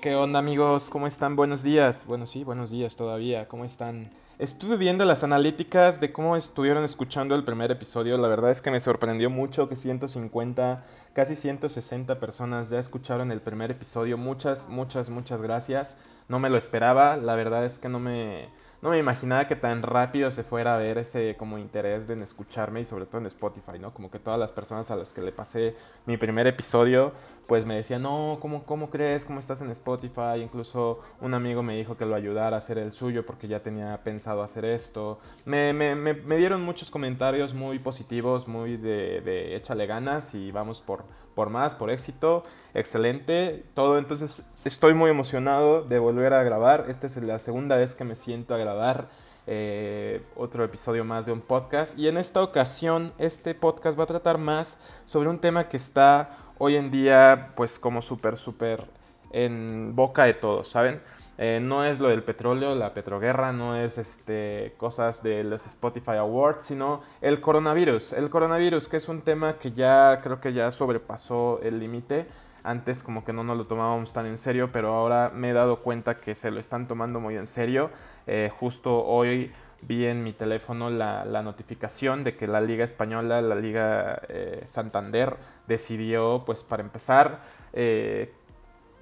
¿Qué onda amigos? ¿Cómo están? Buenos días. Bueno, sí, buenos días todavía. ¿Cómo están? Estuve viendo las analíticas de cómo estuvieron escuchando el primer episodio. La verdad es que me sorprendió mucho que 150, casi 160 personas ya escucharon el primer episodio. Muchas, muchas, muchas gracias. No me lo esperaba. La verdad es que no me no me imaginaba que tan rápido se fuera a ver ese como interés de en escucharme y sobre todo en Spotify, ¿no? Como que todas las personas a las que le pasé mi primer episodio, pues me decían, no, ¿cómo, cómo crees? ¿Cómo estás en Spotify? Incluso un amigo me dijo que lo ayudara a hacer el suyo porque ya tenía pensado hacer esto. Me, me, me, me dieron muchos comentarios muy positivos, muy de, de échale ganas y vamos por, por más, por éxito. Excelente. Todo, entonces estoy muy emocionado de volver a grabar. Esta es la segunda vez que me siento a grabar eh, otro episodio más de un podcast. Y en esta ocasión, este podcast va a tratar más sobre un tema que está hoy en día, pues como súper, súper en boca de todos, ¿saben? Eh, no es lo del petróleo, la petroguerra, no es este, cosas de los Spotify Awards, sino el coronavirus. El coronavirus, que es un tema que ya creo que ya sobrepasó el límite. Antes como que no nos lo tomábamos tan en serio, pero ahora me he dado cuenta que se lo están tomando muy en serio. Eh, justo hoy vi en mi teléfono la, notificación de que la Liga Española, la Liga eh, Santander, decidió, pues para empezar,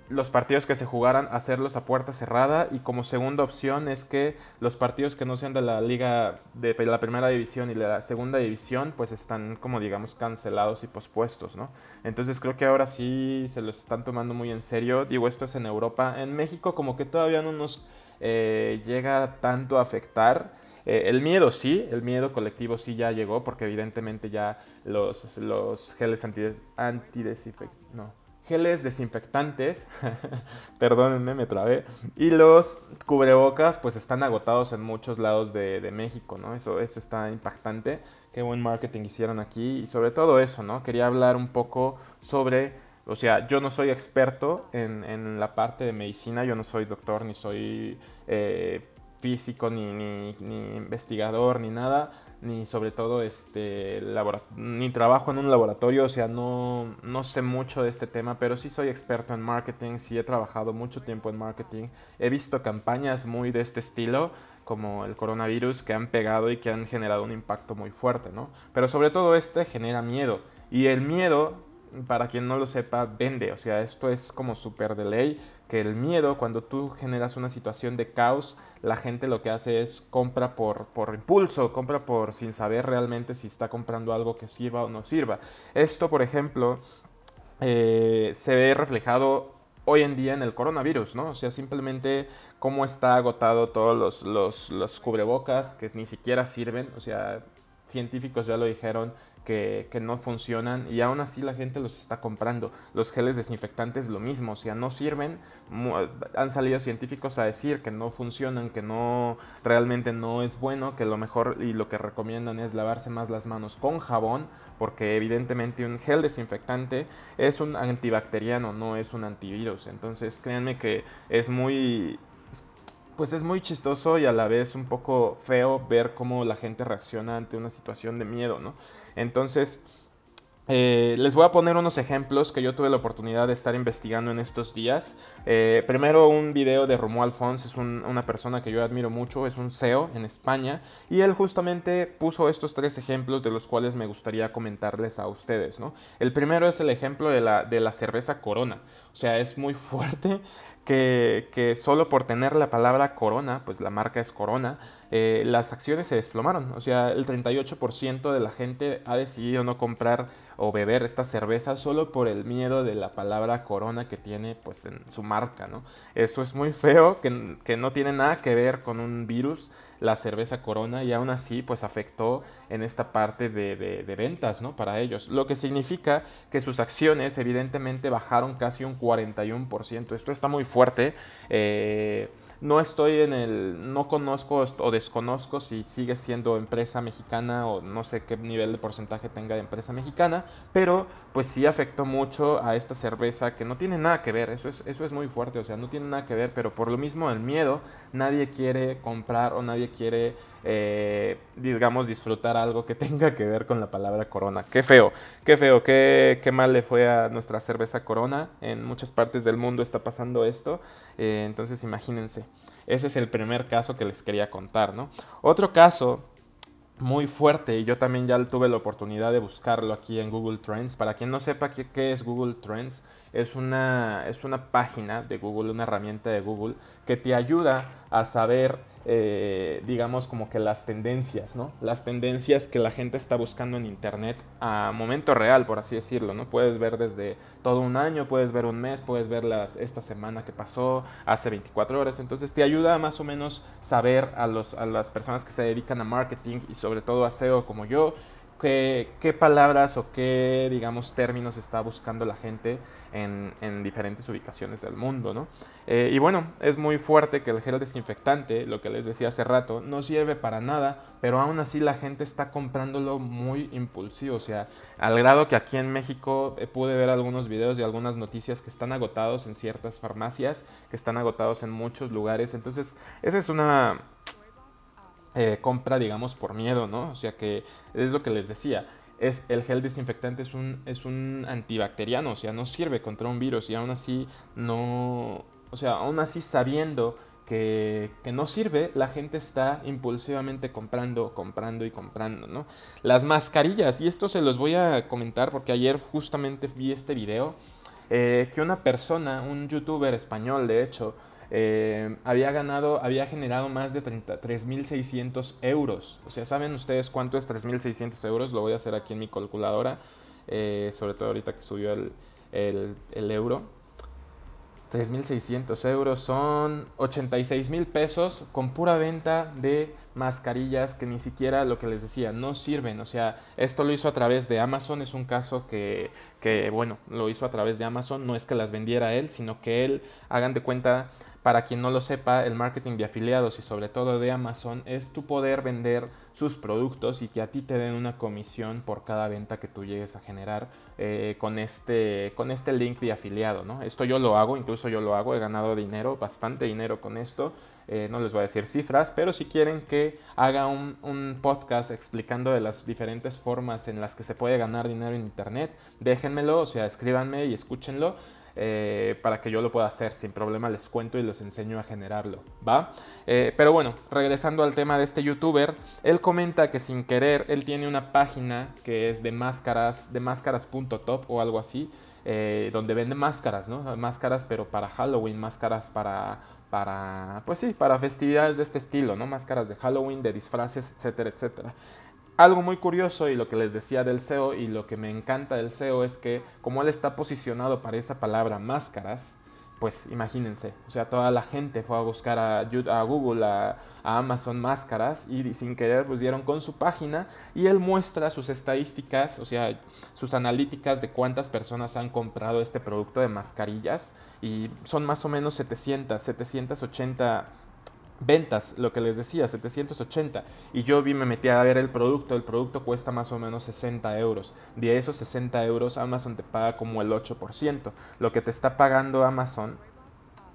los partidos que se jugaran hacerlos a puerta cerrada y como segunda opción es que los partidos que no sean de la liga de la primera división y la segunda división pues están como digamos cancelados y pospuestos, ¿no? Entonces creo que ahora sí se los están tomando muy en serio, digo esto es en Europa, en México como que todavía no nos eh, llega tanto a afectar. Eh, el miedo sí, el miedo colectivo sí ya llegó porque evidentemente ya los, los geles antidesinfectantes, no, geles desinfectantes, perdónenme, me trabé, y los cubrebocas pues están agotados en muchos lados de, México, ¿no? Eso, eso está impactante, qué buen marketing hicieron aquí y sobre todo eso, ¿no? Quería hablar un poco sobre, o sea, yo no soy experto en, en la parte de medicina, yo no soy doctor, ni soy eh, físico, ni, ni investigador, ni nada, ni sobre todo este ni trabajo en un laboratorio, o sea, no, no sé mucho de este tema, pero sí soy experto en marketing, sí he trabajado mucho tiempo en marketing, he visto campañas muy de este estilo, como el coronavirus, que han pegado y que han generado un impacto muy fuerte, ¿no? Pero sobre todo este genera miedo, y el miedo, para quien no lo sepa, vende, o sea, esto es como súper de ley, que el miedo, cuando tú generas una situación de caos, la gente lo que hace es compra por, por impulso, compra por sin saber realmente si está comprando algo que sirva o no sirva. Esto, por ejemplo, eh, se ve reflejado hoy en día en el coronavirus, ¿no? O sea, simplemente cómo está agotado todos los, los, los cubrebocas que ni siquiera sirven, o sea, científicos ya lo dijeron, que, que, no funcionan y aún así la gente los está comprando. Los geles desinfectantes lo mismo, o sea, no sirven. Han salido científicos a decir que no funcionan, que no realmente no es bueno, que lo mejor y lo que recomiendan es lavarse más las manos con jabón, porque evidentemente un gel desinfectante es un antibacteriano, no es un antivirus. Entonces, créanme que es muy pues es muy chistoso y a la vez un poco feo ver cómo la gente reacciona ante una situación de miedo, ¿no? Entonces, eh, les voy a poner unos ejemplos que yo tuve la oportunidad de estar investigando en estos días. Eh, primero un video de Romuald Alfons, es un, una persona que yo admiro mucho, es un CEO en España, y él justamente puso estos tres ejemplos de los cuales me gustaría comentarles a ustedes. ¿no? El primero es el ejemplo de la, de la cerveza Corona, sea, es muy fuerte que, que, solo por tener la palabra Corona, pues la marca es Corona, eh, las acciones se desplomaron. O sea, el 38% de la gente ha decidido no comprar o beber esta cerveza solo por el miedo de la palabra Corona que tiene pues en su marca, ¿no? Esto es muy feo, que, que no tiene nada que ver con un virus, la cerveza Corona, y aún así pues afectó en esta parte de, de, ventas, ¿no? Para ellos. Lo que significa que sus acciones evidentemente bajaron casi un 41%. Esto está muy fuerte. Eh, no estoy en el, no conozco o desconozco si sigue siendo empresa mexicana o no sé qué nivel de porcentaje tenga de empresa mexicana, pero pues sí afectó mucho a esta cerveza que no tiene nada que ver, eso es, eso es muy fuerte, o sea, no tiene nada que ver, pero por lo mismo el miedo, nadie quiere comprar o nadie quiere, eh, digamos, disfrutar algo que tenga que ver con la palabra corona. Qué feo, qué feo, qué, qué mal le fue a nuestra cerveza corona en muchas partes del mundo está pasando esto. Eh, entonces imagínense, ese es el primer caso que les quería contar, ¿no? Otro caso muy fuerte y yo también ya tuve la oportunidad de buscarlo aquí en Google Trends. Para quien no sepa qué, qué es Google Trends, es una, es una página de Google, una herramienta de Google que te ayuda a saber, eh, digamos, como que las tendencias, ¿no? Las tendencias que la gente está buscando en Internet a momento real, por así decirlo, ¿no? Puedes ver desde todo un año, puedes ver un mes, puedes ver las, esta semana que pasó, hace 24 horas. Entonces te ayuda más o menos saber a, los, a las personas que se dedican a marketing y sobre todo a SEO como yo, qué, palabras o qué, digamos, términos está buscando la gente en, diferentes ubicaciones del mundo, ¿no? Eh, y bueno, es muy fuerte que el gel desinfectante, lo que les decía hace rato, no sirve para nada, pero aún así la gente está comprándolo muy impulsivo, o sea, al grado que aquí en México eh, pude ver algunos videos y algunas noticias que están agotados en ciertas farmacias, que están agotados en muchos lugares, entonces esa es una eh, compra, digamos, por miedo, ¿no? O sea que es lo que les decía. Es, el gel desinfectante es un, es un antibacteriano, o sea, no sirve contra un virus y aún así no, o sea, aún así sabiendo que, que, no sirve, la gente está impulsivamente comprando, comprando y comprando, ¿no? Las mascarillas, y esto se los voy a comentar porque ayer justamente vi este video, eh, que una persona, un youtuber español de hecho, eh, había ganado, había generado más de 3.600 euros. O sea, ¿saben ustedes cuánto es 3.600 euros? Lo voy a hacer aquí en mi calculadora, eh, sobre todo ahorita que subió el, el, el euro. 3.600 euros son 86 mil pesos con pura venta de mascarillas que ni siquiera lo que les decía no sirven. O sea, esto lo hizo a través de Amazon. Es un caso que, que bueno, lo hizo a través de Amazon. No es que las vendiera él, sino que él, hagan de cuenta, para quien no lo sepa, el marketing de afiliados y sobre todo de Amazon es tu poder vender sus productos y que a ti te den una comisión por cada venta que tú llegues a generar eh, con, este, con este link de afiliado. ¿no? Esto yo lo hago, incluso yo lo hago, he ganado dinero, bastante dinero con esto. Eh, no les voy a decir cifras, pero si quieren que haga un, un, podcast explicando de las diferentes formas en las que se puede ganar dinero en Internet, déjenmelo, o sea, escríbanme y escúchenlo. Eh, para que yo lo pueda hacer sin problema les cuento y les enseño a generarlo va eh, pero bueno regresando al tema de este youtuber él comenta que sin querer él tiene una página que es de máscaras de máscaras.top o algo así donde vende máscaras no máscaras pero para Halloween máscaras para para pues sí para festividades de este estilo no máscaras de Halloween de disfraces etcétera etcétera. Algo muy curioso y lo que les decía del SEO y lo que me encanta del SEO es que como él está posicionado para esa palabra máscaras, pues imagínense, o sea, toda la gente fue a buscar a, a Google, a, Amazon máscaras y sin querer pues dieron con su página y él muestra sus estadísticas, o sea, sus analíticas de cuántas personas han comprado este producto de mascarillas y son más o menos 700, 780 ventas, lo que les decía, 780. Y yo vi, me metí a ver el producto, el producto cuesta más o menos 60 euros. De esos 60 euros Amazon te paga como el 8%. Lo que te está pagando Amazon,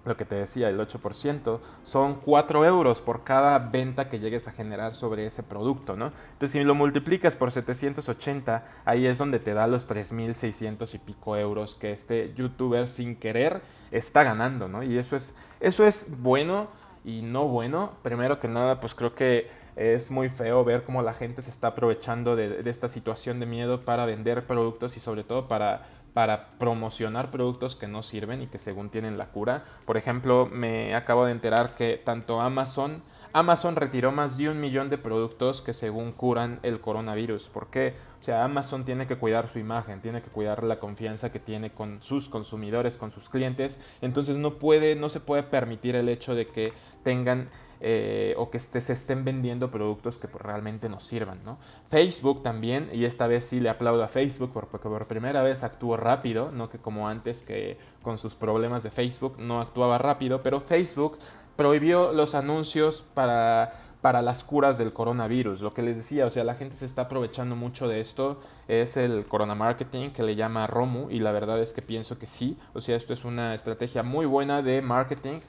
lo que te decía, el 8%, son 4 euros por cada venta que llegues a generar sobre ese producto, ¿no? Entonces si lo multiplicas por 780, ahí es donde te da los 3.600 y pico euros que este youtuber sin querer está ganando, ¿no? Y eso es, eso es bueno y no bueno. Primero que nada, pues creo que es muy feo ver cómo la gente se está aprovechando de, esta situación de miedo para vender productos y sobre todo para, para promocionar productos que no sirven y que según tienen la cura. Por ejemplo, me acabo de enterar que tanto Amazon Amazon retiró más de un millón de productos que según curan el coronavirus. ¿Por qué? O sea, Amazon tiene que cuidar su imagen, tiene que cuidar la confianza que tiene con sus consumidores, con sus clientes. Entonces no puede, no se puede permitir el hecho de que tengan eh, o que se estén vendiendo productos que pues, realmente nos sirvan. ¿no? Facebook también, y esta vez sí le aplaudo a Facebook porque por primera vez actuó rápido, no que como antes que con sus problemas de Facebook no actuaba rápido, pero Facebook prohibió los anuncios para, para las curas del coronavirus. Lo que les decía, o sea, la gente se está aprovechando mucho de esto. Es el corona marketing que le llama Romu y la verdad es que pienso que sí. O sea, esto es una estrategia muy buena de marketing.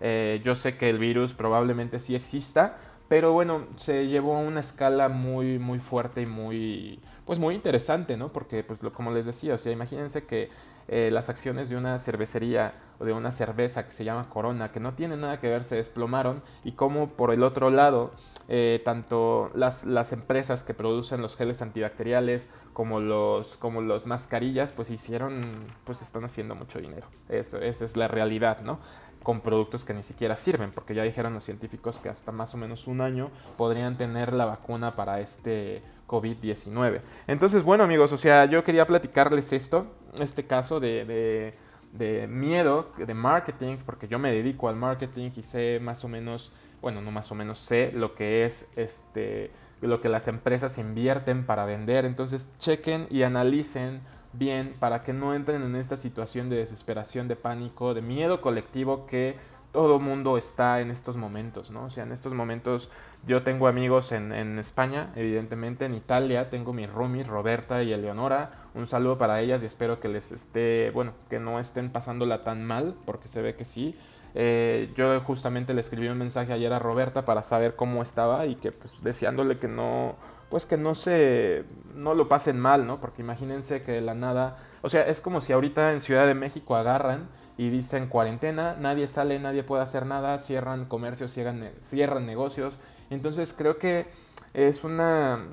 Eh, yo sé que el virus probablemente sí exista, pero bueno, se llevó a una escala muy, muy fuerte y muy, pues muy interesante, ¿no? Porque, pues, lo, como les decía, o sea, imagínense que eh, las acciones de una cervecería o de una cerveza que se llama Corona, que no tiene nada que ver, se desplomaron, y como por el otro lado, eh, tanto las, las, empresas que producen los geles antibacteriales como los, como los mascarillas, pues hicieron, pues están haciendo mucho dinero. Eso, esa es la realidad, ¿no? con productos que ni siquiera sirven, porque ya dijeron los científicos que hasta más o menos un año podrían tener la vacuna para este COVID-19. Entonces, bueno amigos, o sea, yo quería platicarles esto, este caso de de miedo, de marketing, porque yo me dedico al marketing y sé más o menos, bueno, no más o menos sé lo que es este lo que las empresas invierten para vender, entonces chequen y analicen bien para que no entren en esta situación de desesperación, de pánico, de miedo colectivo que todo mundo está en estos momentos, ¿no? O sea, en estos momentos yo tengo amigos en, en España, evidentemente, en Italia, tengo mis roomies, Roberta y Eleonora, un saludo para ellas y espero que les esté, bueno, que no estén pasándola tan mal, porque se ve que sí. Eh, yo justamente le escribí un mensaje ayer a Roberta para saber cómo estaba y que pues deseándole que no, pues que no se, no lo pasen mal, ¿no? Porque imagínense que de la nada, o sea, es como si ahorita en Ciudad de México agarran y dicen cuarentena, nadie sale, nadie puede hacer nada, cierran comercios, cierran, cierran negocios. Entonces creo que es una,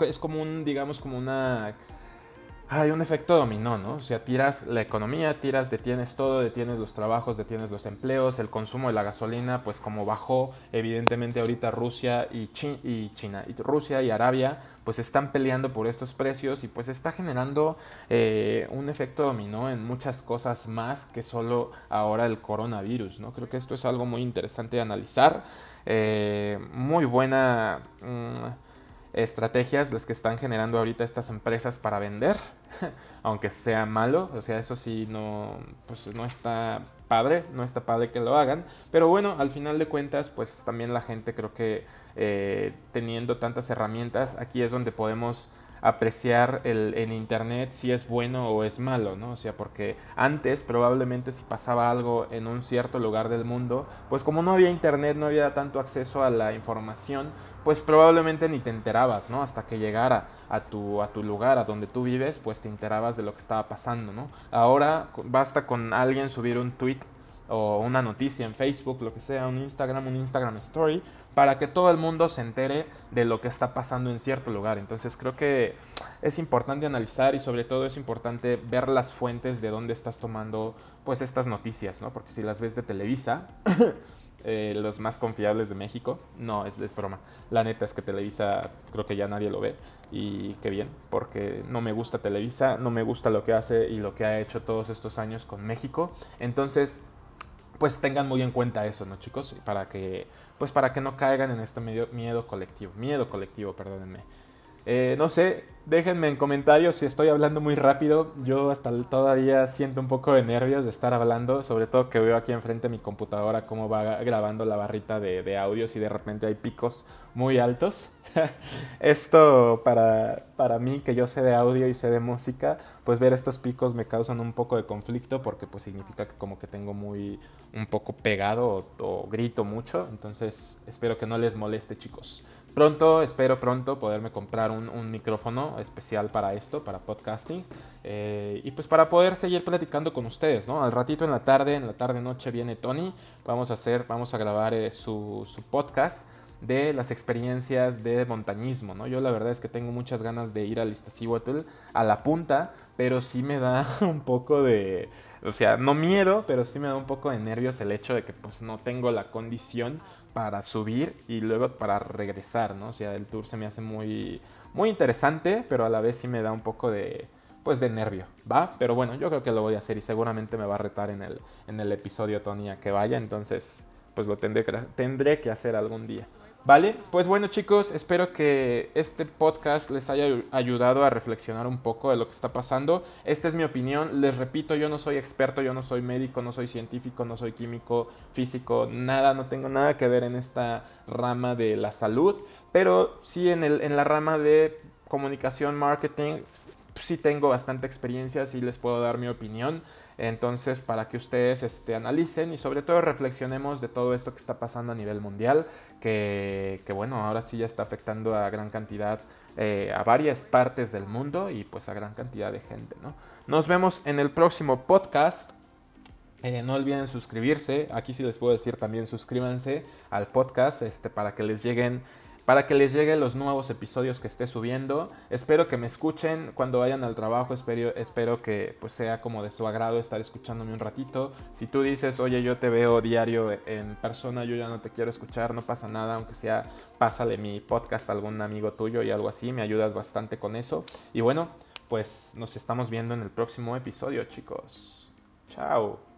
es como un, digamos, como una hay un efecto dominó, ¿no? O sea, tiras la economía, tiras, detienes todo, detienes los trabajos, detienes los empleos, el consumo de la gasolina, pues como bajó, evidentemente ahorita Rusia y, y China, y Rusia y Arabia, pues están peleando por estos precios y pues está generando eh, un efecto dominó en muchas cosas más que solo ahora el coronavirus, ¿no? Creo que esto es algo muy interesante de analizar, eh, muy buena... Mm, estrategias las que están generando ahorita estas empresas para vender, aunque sea malo, o sea, eso sí no, pues no está padre, no está padre que lo hagan, pero bueno, al final de cuentas, pues también la gente creo que eh, teniendo tantas herramientas, aquí es donde podemos apreciar el, en internet si es bueno o es malo, ¿no? O sea, porque antes probablemente si pasaba algo en un cierto lugar del mundo, pues como no había internet, no había tanto acceso a la información, pues probablemente ni te enterabas, ¿no? Hasta que llegara a tu, a tu lugar, a donde tú vives, pues te enterabas de lo que estaba pasando, ¿no? Ahora basta con alguien subir un tweet o una noticia en Facebook, lo que sea, un Instagram, un Instagram Story, para que todo el mundo se entere de lo que está pasando en cierto lugar. Entonces creo que es importante analizar y sobre todo es importante ver las fuentes de dónde estás tomando pues estas noticias, ¿no? Porque si las ves de Televisa, eh, los más confiables de México, no, es, es broma. La neta es que Televisa creo que ya nadie lo ve y qué bien, porque no me gusta Televisa, no me gusta lo que hace y lo que ha hecho todos estos años con México. Entonces pues tengan muy en cuenta eso, ¿no, chicos? Para que, pues para que no caigan en este medio, miedo colectivo, miedo colectivo, perdónenme. Eh, no sé, déjenme en comentarios si estoy hablando muy rápido. Yo hasta todavía siento un poco de nervios de estar hablando, sobre todo que veo aquí enfrente mi computadora cómo va grabando la barrita de, de audios y de repente hay picos muy altos. Esto para, para mí, que yo sé de audio y sé de música, pues ver estos picos me causan un poco de conflicto porque pues significa que como que tengo muy un poco pegado o, o grito mucho. Entonces espero que no les moleste chicos. Pronto, espero pronto poderme comprar un, micrófono especial para esto, para podcasting. Eh, y pues para poder seguir platicando con ustedes, ¿no? Al ratito en la tarde, en la tarde-noche viene Tony. Vamos a hacer, vamos a grabar eh, su, su, podcast de las experiencias de montañismo, ¿no? Yo la verdad es que tengo muchas ganas de ir al Iztaccíhuatl a la punta, pero sí me da un poco de... O sea, no miedo, pero sí me da un poco de nervios el hecho de que pues no tengo la condición para subir y luego para regresar, ¿no? O sea, el tour se me hace muy, muy interesante, pero a la vez sí me da un poco de, pues de nervio, ¿va? Pero bueno, yo creo que lo voy a hacer y seguramente me va a retar en el, en el episodio Tony que vaya, entonces pues lo tendré tendré que hacer algún día. Vale, pues bueno chicos, espero que este podcast les haya ayudado a reflexionar un poco de lo que está pasando. Esta es mi opinión, les repito, yo no soy experto, yo no soy médico, no soy científico, no soy químico, físico, nada, no tengo nada que ver en esta rama de la salud, pero sí en, el, en la rama de comunicación, marketing, sí tengo bastante experiencia, sí les puedo dar mi opinión. Entonces, para que ustedes este, analicen y sobre todo reflexionemos de todo esto que está pasando a nivel mundial, que, que bueno, ahora sí ya está afectando a gran cantidad, eh, a varias partes del mundo y pues a gran cantidad de gente, ¿no? Nos vemos en el próximo podcast. Eh, no olviden suscribirse. Aquí sí les puedo decir también suscríbanse al podcast este, para que les lleguen para que les lleguen los nuevos episodios que esté subiendo. Espero que me escuchen cuando vayan al trabajo. Espero, espero que pues, sea como de su agrado estar escuchándome un ratito. Si tú dices, oye, yo te veo diario en persona, yo ya no te quiero escuchar, no pasa nada, aunque sea, pásale mi podcast a algún amigo tuyo y algo así. Me ayudas bastante con eso. Y bueno, pues nos estamos viendo en el próximo episodio, chicos. Chao.